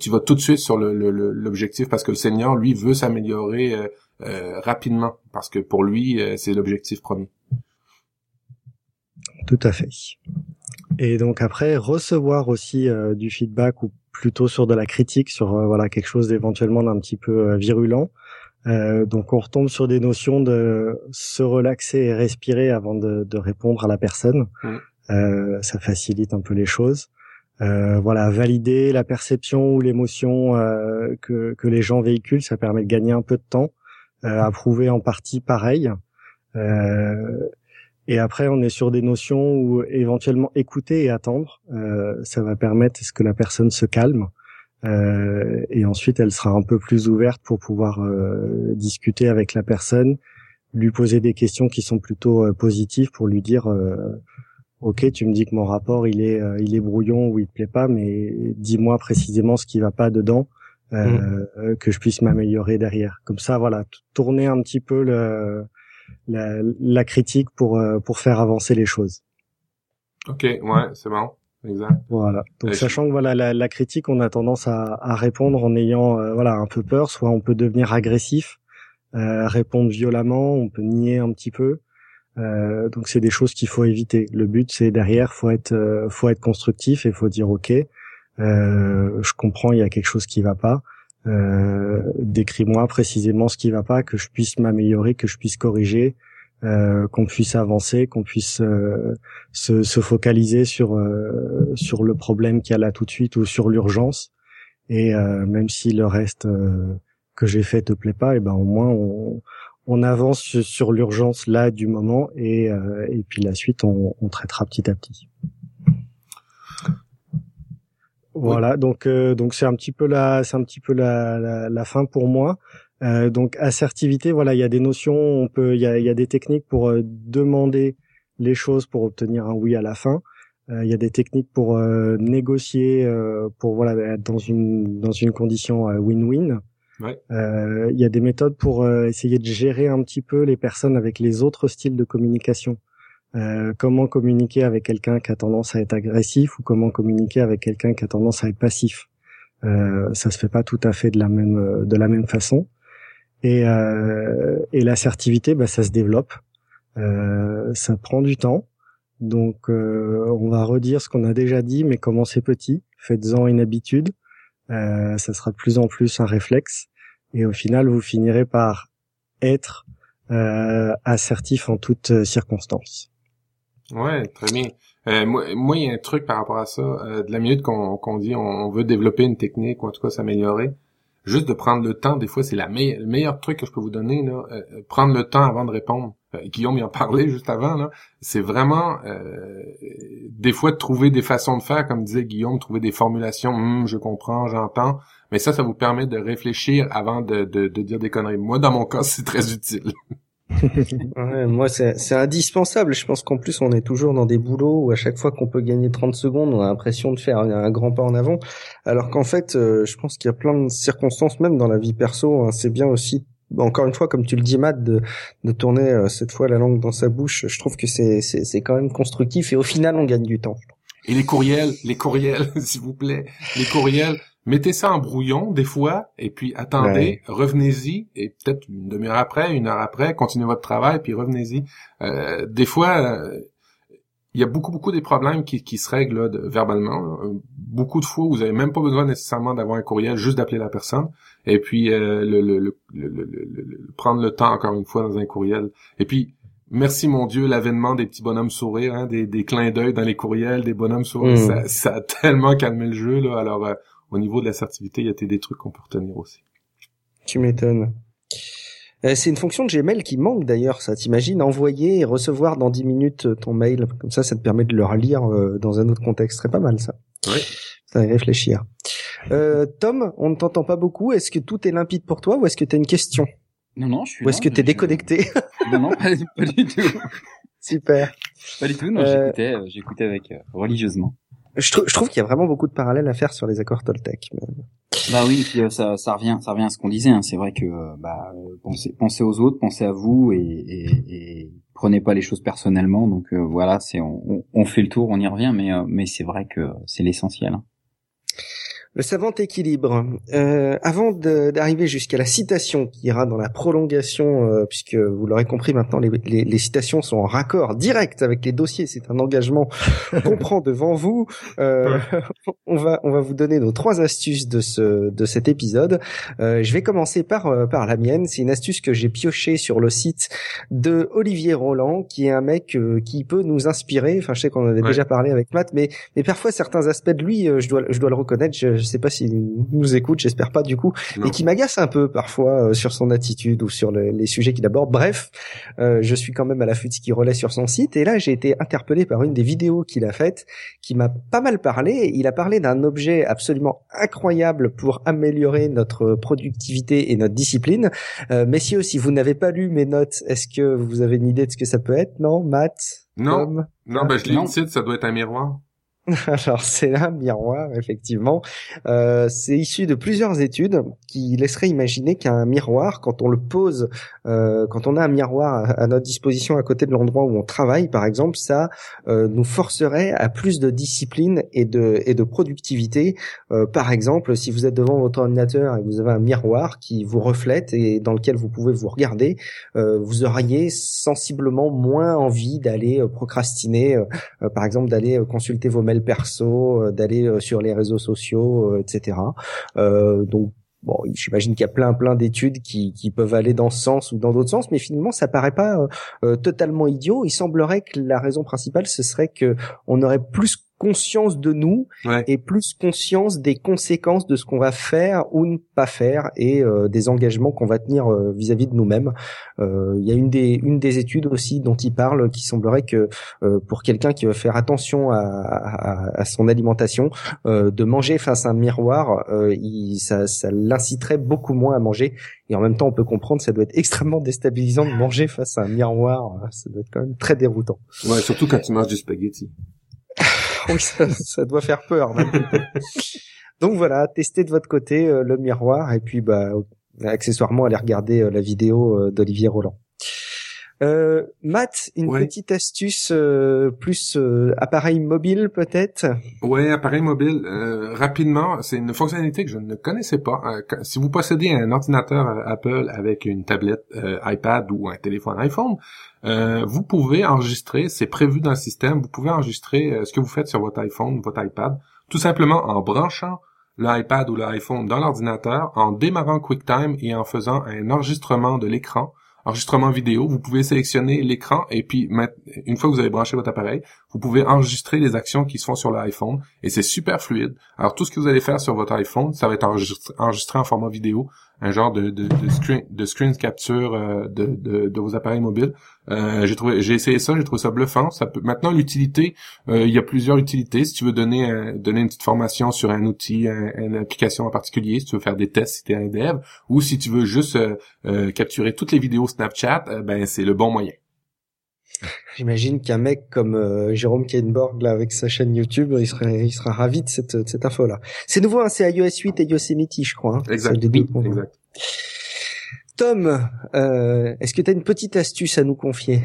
tu vas tout de suite sur le, l'objectif parce que le senior, lui, veut s'améliorer rapidement parce que pour lui, c'est l'objectif premier. Tout à fait. Et donc après recevoir aussi euh, du feedback ou plutôt sur de la critique sur euh, voilà quelque chose d'éventuellement d'un petit peu euh, virulent. donc on retombe sur des notions de se relaxer et respirer avant de, de répondre à la personne. ça facilite un peu les choses. voilà, valider la perception ou l'émotion que, que les gens véhiculent, ça permet de gagner un peu de temps. approuver en partie pareil. Et après, on est sur des notions où éventuellement écouter et attendre, euh, ça va permettre à ce que la personne se calme. Euh, et ensuite, elle sera un peu plus ouverte pour pouvoir euh, discuter avec la personne, lui poser des questions qui sont plutôt euh, positives pour lui dire euh, Ok, tu me dis que mon rapport il est il est brouillon ou il te plaît pas, mais dis-moi précisément ce qui va pas dedans, mmh. que je puisse m'améliorer derrière. Comme ça, voilà, tourner un petit peu le la, la critique pour euh, pour faire avancer les choses. Ok, ouais, c'est bon. Exact. Voilà. Donc sachant que voilà la, la, critique, on a tendance à, à répondre en ayant euh, voilà un peu peur, soit on peut devenir agressif, euh, répondre violemment, on peut nier un petit peu. Euh, donc c'est des choses qu'il faut éviter. Le but c'est derrière faut être euh, faut être constructif et faut dire ok, je comprends il y a quelque chose qui va pas. Euh, décris-moi précisément ce qui va pas, que je puisse m'améliorer, que je puisse corriger, euh, qu'on puisse avancer, qu'on puisse euh, se, se, focaliser sur euh, sur le problème qu'il y a là tout de suite ou sur l'urgence. Et même si le reste que j'ai fait te plaît pas, et ben au moins on, on avance sur l'urgence là du moment et, et puis la suite on, on traitera petit à petit. Voilà, donc euh, donc c'est un petit peu la c'est un petit peu la, la, la fin pour moi. Euh, donc assertivité, voilà, il y a des notions, on peut il y a, y a des techniques pour euh, demander les choses pour obtenir un oui à la fin. Euh, il y a des techniques pour négocier pour voilà être dans une dans une condition win-win. Ouais. Il y a des méthodes pour essayer de gérer un petit peu les personnes avec les autres styles de communication. Euh, comment communiquer avec quelqu'un qui a tendance à être agressif ou comment communiquer avec quelqu'un qui a tendance à être passif? Euh, ça se fait pas tout à fait de la même euh, de la même façon. Et, euh, et l'assertivité, bah, ça se développe. Ça prend du temps. Donc, on va redire ce qu'on a déjà dit, mais commencez petit, faites-en une habitude. ça sera de plus en plus un réflexe. Et au final, vous finirez par être assertif en toutes circonstances. Ouais, très bien. Euh, moi, il y a un truc par rapport à ça. Euh, de la minute qu'on dit on, veut développer une technique ou en tout cas s'améliorer, juste de prendre le temps, des fois, c'est la le meilleur truc que je peux vous donner. Là, euh, prendre le temps avant de répondre. Guillaume y en parlait juste avant. Là, c'est vraiment des fois de trouver des façons de faire, comme disait Guillaume, trouver des formulations. Hum, je comprends, j'entends. Mais ça, ça vous permet de réfléchir avant de dire des conneries. Moi, dans mon cas, c'est très utile. Ouais, moi, c'est indispensable. Je pense qu'en plus, on est toujours dans des boulots où à chaque fois qu'on peut gagner 30 secondes, on a l'impression de faire un, grand pas en avant. Alors qu'en fait, euh, je pense qu'il y a plein de circonstances, même dans la vie perso. Hein, c'est bien aussi, encore une fois, comme tu le dis, Matt, de, de tourner euh, cette fois la langue dans sa bouche. Je trouve que c'est quand même constructif et au final, on gagne du temps. Et les courriels, les courriels, s'il vous plaît, les courriels, mettez ça en brouillon des fois, et puis attendez, revenez-y, et peut-être une demi-heure après, une heure après, continuez votre travail, puis revenez-y. Euh, des fois, euh, il y a beaucoup, beaucoup des problèmes qui, qui se règlent verbalement. Beaucoup de fois, vous avez même pas besoin nécessairement d'avoir un courriel, juste d'appeler la personne, et puis euh, le, le, le, prendre le temps, encore une fois, dans un courriel. Et puis, Merci mon Dieu, l'avènement des petits bonhommes sourires, hein, des, des clins d'œil dans les courriels, des bonhommes sourires, mm. ça, ça, a tellement calmé le jeu. Là. Alors, au niveau de l'assertivité, il y a des trucs qu'on peut retenir aussi. Tu m'étonnes. Euh, c'est une fonction de Gmail qui manque d'ailleurs, ça. T'imagines? Envoyer et recevoir dans 10 minutes ton mail, comme ça, ça te permet de le relire euh, dans un autre contexte. Très pas mal ça. Oui. Ça va réfléchir. Euh, Tom, on ne t'entend pas beaucoup. Est-ce que tout est limpide pour toi ou est-ce que tu as une question? Non, non, je suis. Ou est-ce que tu es déconnecté? Non, non, pas, du tout. Super. Pas du tout. Non, j'écoutais, j'écoutais avec religieusement. Je, je trouve qu'il y a vraiment beaucoup de parallèles à faire sur les accords Toltec. Bah oui, puis euh, ça, ça revient, ça revient à ce qu'on disait. Hein. C'est vrai que euh, bah, pensez, pensez aux autres, pensez à vous et, et, et prenez pas les choses personnellement. Donc euh, voilà, c'est on, on, fait le tour, on y revient, mais mais c'est vrai que c'est l'essentiel. Hein. Le savant équilibre. Euh, avant d'arriver jusqu'à la citation qui ira dans la prolongation, euh, puisque vous l'aurez compris maintenant, les, les, les, citations sont en raccord direct avec les dossiers. C'est un engagement qu'on prend devant vous. Euh, on va on va vous donner nos trois astuces de ce de cet épisode. Euh, je vais commencer par euh, par la mienne. C'est une astuce que j'ai piochée sur le site de Olivier Roland, qui est un mec euh, qui peut nous inspirer. Enfin, je sais qu'on en avait déjà parlé avec Matt, mais mais parfois certains aspects de lui, je dois je dois le reconnaître. Je sais pas s'il nous écoute, j'espère pas du coup, et qui m'agace un peu parfois euh, sur son attitude ou sur le, les sujets qu'il aborde. Bref, euh, je suis quand même à l'affût de ce qu'il relaie sur son site, et là j'ai été interpellé par une des vidéos qu'il a faites, qui m'a pas mal parlé. Il a parlé d'un objet absolument incroyable pour améliorer notre productivité et notre discipline. Euh, messieurs, si vous n'avez pas lu mes notes, est-ce que vous avez une idée de ce que ça peut être? Non, Matt Non, non, ben je lis le site, ça doit être un miroir. Alors c'est un miroir, effectivement. Euh, c'est issu de plusieurs études qui laisseraient imaginer qu'un miroir, quand on le pose, euh, quand on a un miroir à, notre disposition à côté de l'endroit où on travaille, par exemple, ça euh, nous forcerait à plus de discipline et de, et de productivité. Euh, par exemple, si vous êtes devant votre ordinateur et que vous avez un miroir qui vous reflète et dans lequel vous pouvez vous regarder, euh, vous auriez sensiblement moins envie d'aller euh, procrastiner, par exemple d'aller consulter vos mails perso, euh, d'aller euh, sur les réseaux sociaux, euh, etc. donc bon, j'imagine qu'il y a plein plein d'études qui, qui peuvent aller dans ce sens ou dans d'autres sens, mais finalement ça paraît pas totalement idiot. Il semblerait que la raison principale ce serait que on aurait plus conscience de nous et plus conscience des conséquences de ce qu'on va faire ou ne pas faire et euh, des engagements qu'on va tenir euh, vis-à-vis de nous-mêmes. Euh, il y a une des une des études aussi dont il parle qui semblerait que pour quelqu'un qui veut faire attention à, à, à son alimentation, de manger face à un miroir, il, ça, ça l'inciterait beaucoup moins à manger. Et en même temps, on peut comprendre, ça doit être extrêmement déstabilisant de manger face à un miroir. Ça doit être quand même très déroutant. Ouais, surtout quand tu manges du spaghetti. oui, ça, doit faire peur. Donc voilà, testez de votre côté euh, le miroir et puis bah accessoirement allez regarder euh, la vidéo euh, d'Olivier Roland. Euh, Matt, une petite astuce plus appareil mobile peut-être? Ouais, appareil mobile. rapidement, c'est une fonctionnalité que je ne connaissais pas. si vous possédez un ordinateur Apple avec une tablette iPad ou un téléphone iPhone, euh, vous pouvez enregistrer, c'est prévu dans le système, vous pouvez enregistrer euh, ce que vous faites sur votre iPhone, votre iPad, tout simplement en branchant l'iPad ou l'iPhone dans l'ordinateur, en démarrant QuickTime et en faisant un enregistrement de l'écran, enregistrement vidéo. Vous pouvez sélectionner l'écran et puis une fois que vous avez branché votre appareil, vous pouvez enregistrer les actions qui se font sur l'iPhone et c'est super fluide. Alors tout ce que vous allez faire sur votre iPhone, ça va être enregistré en format vidéo un genre de, de, de, screen, de screen capture euh, de, de, vos appareils mobiles. Euh, j'ai trouvé, j'ai essayé ça, j'ai trouvé ça bluffant. Ça peut, maintenant l'utilité, euh, il y a plusieurs utilités. Si tu veux donner donner une petite formation sur un outil, une application en particulier, si tu veux faire des tests si tu es un dev, ou si tu veux juste capturer toutes les vidéos Snapchat, ben c'est le bon moyen. J'imagine qu'un mec comme euh, Jérôme Kainborg là avec sa chaîne YouTube, il serait il sera ravi de cette cette info là. C'est nouveau, hein, c'est iOS 8 et Yosemite, je crois. Hein. exact. exact. Tom, euh, est-ce que tu as une petite astuce à nous confier?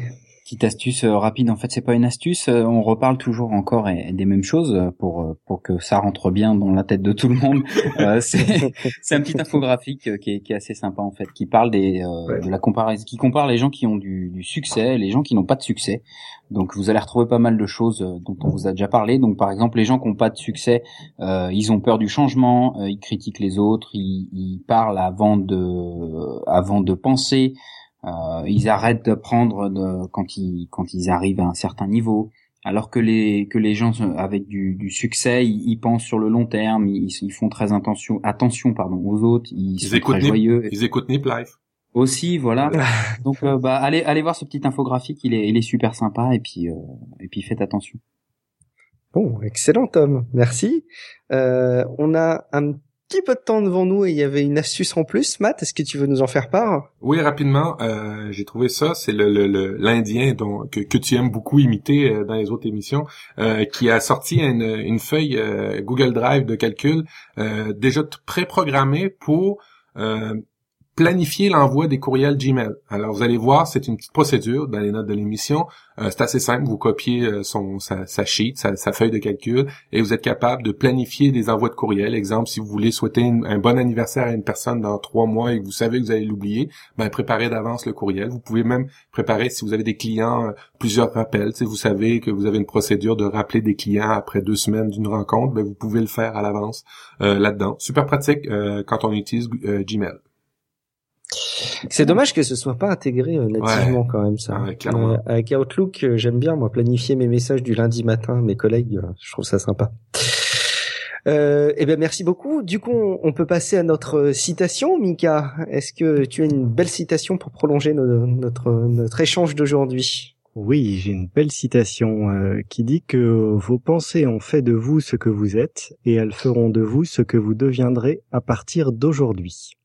Petite astuce euh, rapide. En fait, c'est pas une astuce. Euh, on reparle toujours encore des mêmes choses euh, pour pour que ça rentre bien dans la tête de tout le monde. c'est c'est un petit infographique qui est, qui est assez sympa en fait, qui parle des de la comparaison, qui compare les gens qui ont du, du succès, les gens qui n'ont pas de succès. Donc vous allez retrouver pas mal de choses dont on vous a déjà parlé. Donc par exemple, les gens qui n'ont pas de succès, euh, ils ont peur du changement, ils critiquent les autres, ils, ils parlent avant de avant de penser. Euh, ils arrêtent de prendre de, quand ils quand ils arrivent à un certain niveau. Alors que les que les gens avec du, du succès, ils, pensent sur le long terme, ils, ils font très attention attention pardon aux autres, ils, sont très joyeux. Ils écoutent Nip Life. Aussi, voilà. Donc euh, bah allez allez voir ce petit infographique, il est il est super sympa et puis euh, et puis faites attention. Bon, excellent Tom, merci. Euh, on a un petit peu de temps devant nous et il y avait une astuce en plus. Matt, est-ce que tu veux nous en faire part? Oui, rapidement. Euh, j'ai trouvé ça. C'est le, l'Indien dont que, que, tu aimes beaucoup imiter euh, dans les autres émissions, euh, qui a sorti une, une feuille Google Drive de calcul déjà pré-programmée pour planifier l'envoi des courriels Gmail. Alors vous allez voir, c'est une petite procédure dans les notes de l'émission. Euh, c'est assez simple, vous copiez euh, son sa, sheet, sa, feuille de calcul, et vous êtes capable de planifier des envois de courriels. Exemple, si vous voulez souhaiter un bon anniversaire à une personne dans trois mois et que vous savez que vous allez l'oublier, ben préparez d'avance le courriel. Vous pouvez même préparer si vous avez des clients euh, plusieurs rappels. Si vous savez que vous avez une procédure de rappeler des clients après deux semaines d'une rencontre, ben vous pouvez le faire à l'avance là-dedans. Super pratique quand on utilise Gmail. C'est dommage que ce soit pas intégré euh, nativement quand même ça. Euh, avec Outlook, euh, j'aime bien moi planifier mes messages du lundi matin, mes collègues, je trouve ça sympa. Euh, eh bien, merci beaucoup. Du coup, on peut passer à notre citation, Mika. Est-ce que tu as une belle citation pour prolonger notre notre échange d'aujourd'hui? Oui, j'ai une belle citation qui dit que vos pensées ont fait de vous ce que vous êtes et elles feront de vous ce que vous deviendrez à partir d'aujourd'hui.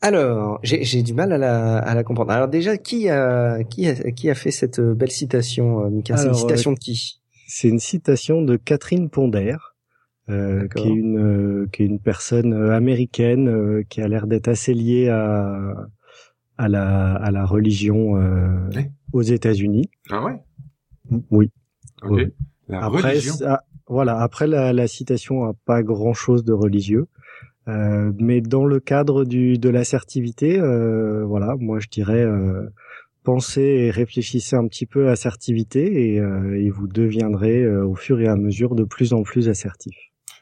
Alors, j'ai du mal à la, à la comprendre. Alors déjà, qui a, qui a, qui a fait cette belle citation, euh, Mika? C'est une citation de qui? C'est une citation de Catherine Ponder, euh, qui est une, euh, qui est une personne euh, américaine qui a l'air d'être assez liée à, à la, à la religion aux États-Unis. Ah ouais? Oui. Ok. La après, religion. voilà. Après, la, la citation a pas grand chose de religieux. Euh, mais dans le cadre du, de l'assertivité, euh, voilà, moi je dirais euh, pensez et réfléchissez un petit peu à assertivité et, euh, et vous deviendrez euh, au fur et à mesure de plus en plus assertif.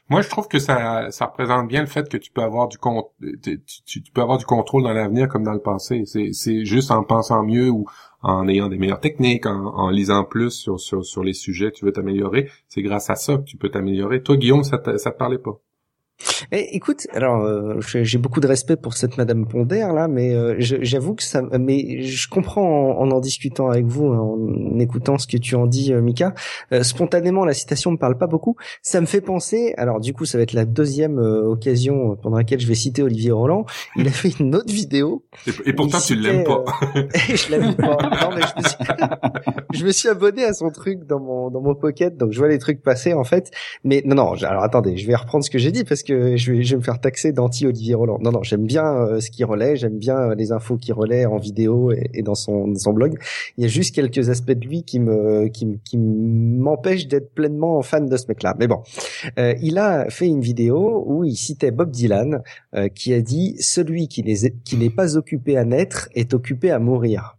Moi, je trouve que ça, ça représente bien le fait que tu peux avoir du con, tu, peux avoir du contrôle dans l'avenir comme dans le passé. C'est, c'est juste en pensant mieux ou en ayant des meilleures techniques, en, en lisant plus sur, sur, sur les sujets que tu veux t'améliorer. C'est grâce à ça que tu peux t'améliorer. Toi, Guillaume, ça te, ça te parlait pas? Eh, écoute, alors euh, j'ai beaucoup de respect pour cette Madame Ponder là, mais euh, j'avoue que ça, mais je comprends en, en, discutant avec vous, en écoutant ce que tu en dis, euh, Mika. spontanément, la citation me parle pas beaucoup. Ça me fait penser. Alors du coup, ça va être la deuxième occasion pendant laquelle je vais citer Olivier Roland. Il a fait une autre vidéo. Et, pourtant, tu l'aimes pas. je l'aime pas. Non, mais je me, suis... je me suis abonné à son truc dans mon dans mon pocket, donc je vois les trucs passer en fait. Mais non, non. Alors attendez, je vais reprendre ce que j'ai dit parce que que je vais, me faire taxer d'anti-Olivier Roland. Non, non, j'aime bien euh, ce qu'il relaie, j'aime bien euh, les infos qu'il relaie en vidéo et, dans, son, blog. Il y a juste quelques aspects de lui qui me qui, qui m'empêchent d'être pleinement fan de ce mec-là. Mais bon, euh, il a fait une vidéo où il citait Bob Dylan qui a dit « Celui qui n'est pas occupé à naître est occupé à mourir ».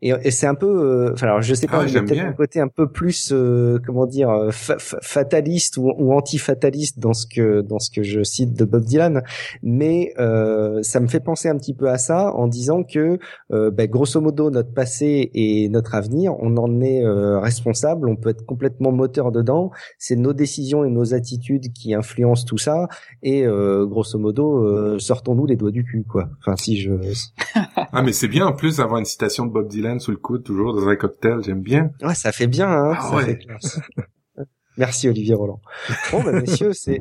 Et, et c'est un peu, euh, enfin alors je sais pas, ah, peut-être un côté un peu plus, euh, comment dire, euh, fataliste ou, ou anti-fataliste dans ce que dans ce que je cite de Bob Dylan, mais euh, ça me fait penser un petit peu à ça en disant que, ben, grosso modo, notre passé et notre avenir, on en est responsable, on peut être complètement moteur dedans. C'est nos décisions et nos attitudes qui influencent tout ça, et grosso modo, sortons-nous les doigts du cul, quoi. Enfin, si je. ah mais c'est bien en plus d'avoir une citation de Bob Dylan sous le coude, toujours dans un cocktail, j'aime bien. Ouais, ça fait bien, hein. Ah ouais. Merci Olivier Roland. Bon, bah, messieurs, c'est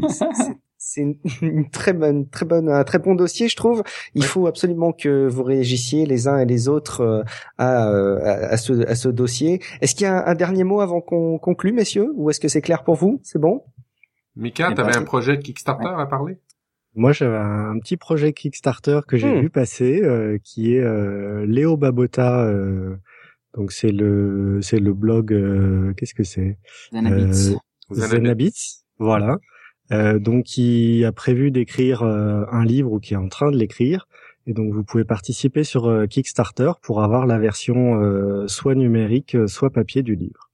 c'est une très bonne, très bonne, un très bon dossier, je trouve. Il faut absolument que vous réagissiez les uns et les autres euh, à, à, à, ce, à ce dossier. Est-ce qu'il y a un, dernier mot avant qu'on conclue, messieurs, ou est-ce que c'est clair pour vous? C'est bon? Mika, tu avais un projet Kickstarter à parler? Moi, j'avais un petit projet Kickstarter que j'ai hmm. vu passer, euh, qui est euh, Léo Babota. Euh, donc c'est le c'est le blog. Qu'est-ce que c'est? Zenabits. Voilà. donc qui a prévu d'écrire un livre ou qui est en train de l'écrire. Et donc vous pouvez participer sur Kickstarter pour avoir la version soit numérique, soit papier du livre.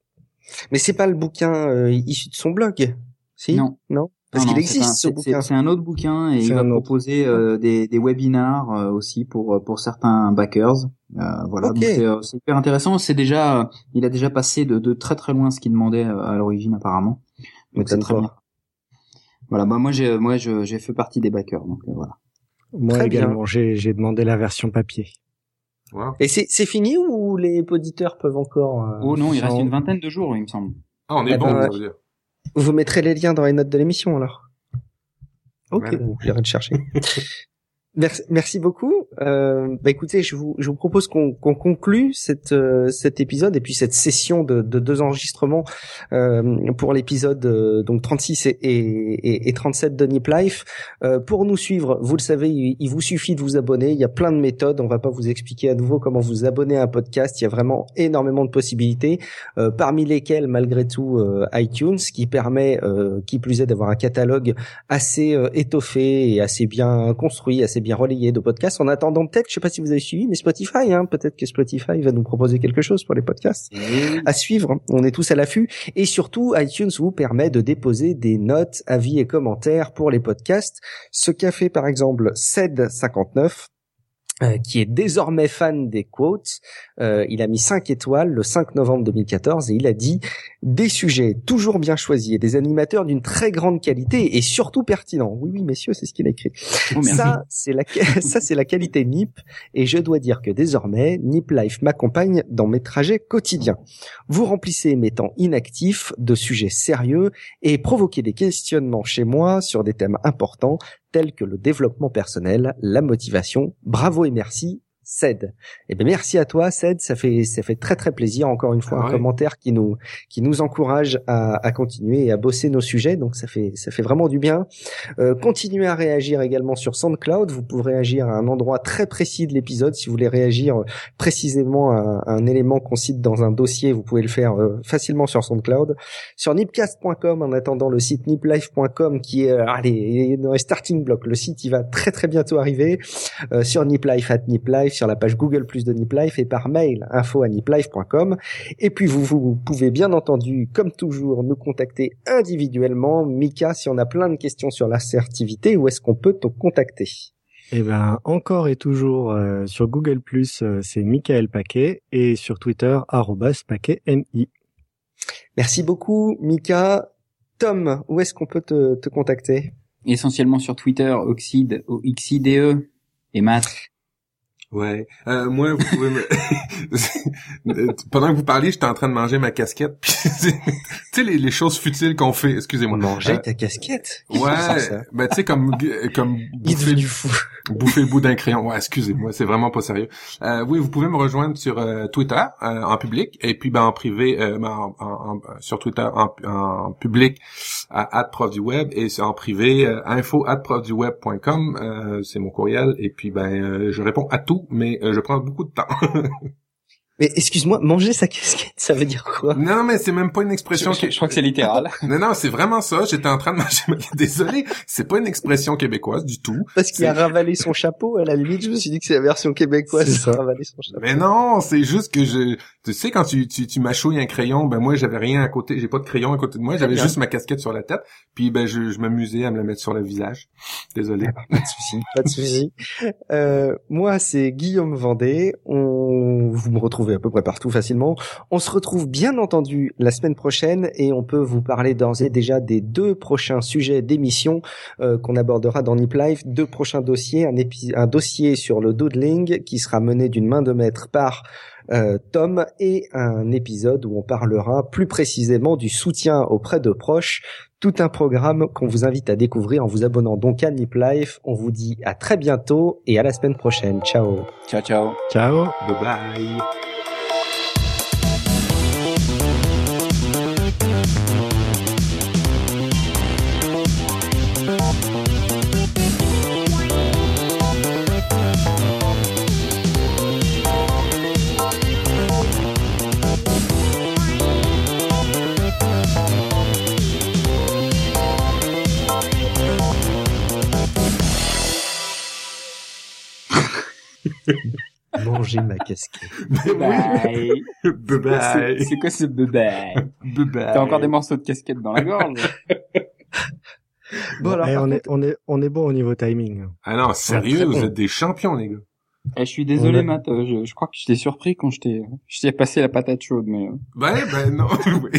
Mais c'est pas le bouquin issu de son blog, si? Non. Non? Parce qu'il existe ce bouquin. C'est un autre bouquin et il va proposer euh, des, des webinars euh, aussi pour pour certains backers. Euh, voilà, c'est hyper intéressant. C'est déjà, il a déjà passé de, de très très loin ce qu'il demandait à l'origine apparemment. Donc c'est très bien. Voilà, bah moi j'ai moi j'ai fait partie des backers donc voilà. Moi également, j'ai j'ai demandé la version papier. Et c'est c'est fini ou les auditeurs peuvent encore Oh non, il reste une vingtaine de jours, il me semble. Ah, on est eh bon, ben, dire. Vous mettrez les liens dans les notes de l'émission alors. Ok, j'irai le chercher. Merci, merci beaucoup. Euh, bah écoutez, je vous, je vous propose qu'on qu'on conclue cette, euh, cet épisode et puis cette session de, de deux enregistrements euh, pour l'épisode euh, donc 36 et, et, et 37 de Nip Life. Euh, pour nous suivre, vous le savez, il, il, vous suffit de vous abonner. Il y a plein de méthodes. On va pas vous expliquer à nouveau comment vous abonner à un podcast. Il y a vraiment énormément de possibilités, euh, parmi lesquelles malgré tout iTunes, qui permet, qui plus est, d'avoir un catalogue assez étoffé et assez bien construit, assez bien relayé de podcasts. En attendant, peut-être, je sais pas si vous avez suivi, mais Spotify, hein, peut-être que Spotify va nous proposer quelque chose pour les podcasts à suivre. On est tous à l'affût. Et surtout, iTunes vous permet de déposer des notes, avis et commentaires pour les podcasts. Ce qu'a fait, par exemple, CED59, euh, qui est désormais fan des quotes. Euh, il a mis 5 étoiles le 5 novembre 2014 et il a dit des sujets toujours bien choisis et des animateurs d'une très grande qualité et surtout pertinents. Oui, oui, messieurs, c'est ce qu'il a écrit. Oh, ça, c'est la, ça, c'est la qualité NIP et je dois dire que désormais, NIP Life m'accompagne dans mes trajets quotidiens. Vous remplissez mes temps inactifs de sujets sérieux et provoquez des questionnements chez moi sur des thèmes importants tels que le développement personnel, la motivation. Bravo et merci Ced. Eh ben merci à toi Ced, ça fait ça fait très très plaisir encore une fois ah un commentaire qui nous qui nous encourage à, à, continuer et à bosser nos sujets. Donc ça fait ça fait vraiment du bien. Euh, continuez à réagir également sur SoundCloud, vous pouvez réagir à un endroit très précis de l'épisode. Si vous voulez réagir euh, précisément à, un élément qu'on cite dans un dossier, vous pouvez le faire euh, facilement sur SoundCloud. Sur nipcast.com en attendant le site niplife.com qui est euh, allez dans les starting blocks, le site il va très très bientôt arriver. Euh, sur niplife at niplife sur la page Google Plus de NipLife et par mail info à niplife.com. Et puis vous, vous pouvez bien entendu, comme toujours, nous contacter individuellement. Mika, si on a plein de questions sur l'assertivité, où est-ce qu'on peut te contacter? Eh ben, encore et toujours euh, sur Google Plus, euh, c'est Michael Paquet et sur Twitter paquet mi. Merci beaucoup, Mika. Tom, où est-ce qu'on peut te, te contacter? Essentiellement sur Twitter, Oxide, O-X-I-D-E, et Matt, Ouais. Euh, moi, vous pouvez me... Pendant que vous parliez, j'étais en train de manger ma casquette. tu sais, les, les, choses futiles qu'on fait, excusez-moi. Manger euh, ta casquette? Ouais. ben, tu sais, comme, comme bouffer, du fou. bouffer le bout d'un crayon. Ouais, excusez-moi, c'est vraiment pas sérieux. Euh, oui, vous pouvez me rejoindre sur euh, Twitter, euh, en public, et puis, ben, en privé, ben, en, en, sur Twitter, en, en public, à prof du web, et en privé, info at profduweb.com, c'est mon courriel, et puis, ben, je réponds à tout mais euh, je prends beaucoup de temps. Mais excuse-moi, manger sa casquette, ça veut dire quoi? Non, mais c'est même pas une expression. Je, je crois que c'est littéral. non, non, c'est vraiment ça. J'étais en train de manger. Désolé, c'est pas une expression québécoise du tout. Parce qu'il a ravalé son chapeau. À la limite, je me suis dit que c'est la version québécoise. C'est ravalé son chapeau. Mais non, c'est juste que je. Tu sais, quand tu tu, tu mâchouilles un crayon, ben moi j'avais rien à côté. J'ai pas de crayon à côté de moi. J'avais juste ma casquette sur la tête. Puis ben je, je m'amusais à me la mettre sur le visage. Désolé. pas de souci. Pas de souci. Euh, moi, c'est Guillaume Vendée. On vous me à peu près partout facilement. On se retrouve bien entendu la semaine prochaine et on peut vous parler d'ores et déjà des deux prochains sujets d'émission euh, qu'on abordera dans Nip Life. Deux prochains dossiers, un, un dossier sur le doodling qui sera mené d'une main de maître par euh, Tom et un épisode où on parlera plus précisément du soutien auprès de proches. Tout un programme qu'on vous invite à découvrir en vous abonnant donc à Nip Life. On vous dit à très bientôt et à la semaine prochaine. Ciao. Ciao, ciao. Ciao. Bye bye. Manger ma casquette. Bye bye. C'est quoi ce bye T'as encore des morceaux de casquette dans la gorge? Bon, alors, on, est, on, est, on est bon au niveau timing. Ah non, sérieux, vous êtes des champions, les gars. Eh, je suis désolé, Matt. Euh, je, je, crois que je t'ai surpris quand je t'ai, je t'ai passé la patate chaude, mais. Euh. Ben, ben non.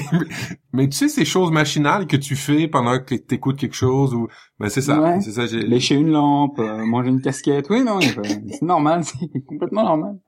mais, tu sais ces choses machinales que tu fais pendant que t'écoutes quelque chose ou, ben c'est ça, c'est ça. Lécher une lampe, euh, manger une casquette. Oui, non, c'est normal, c'est complètement normal.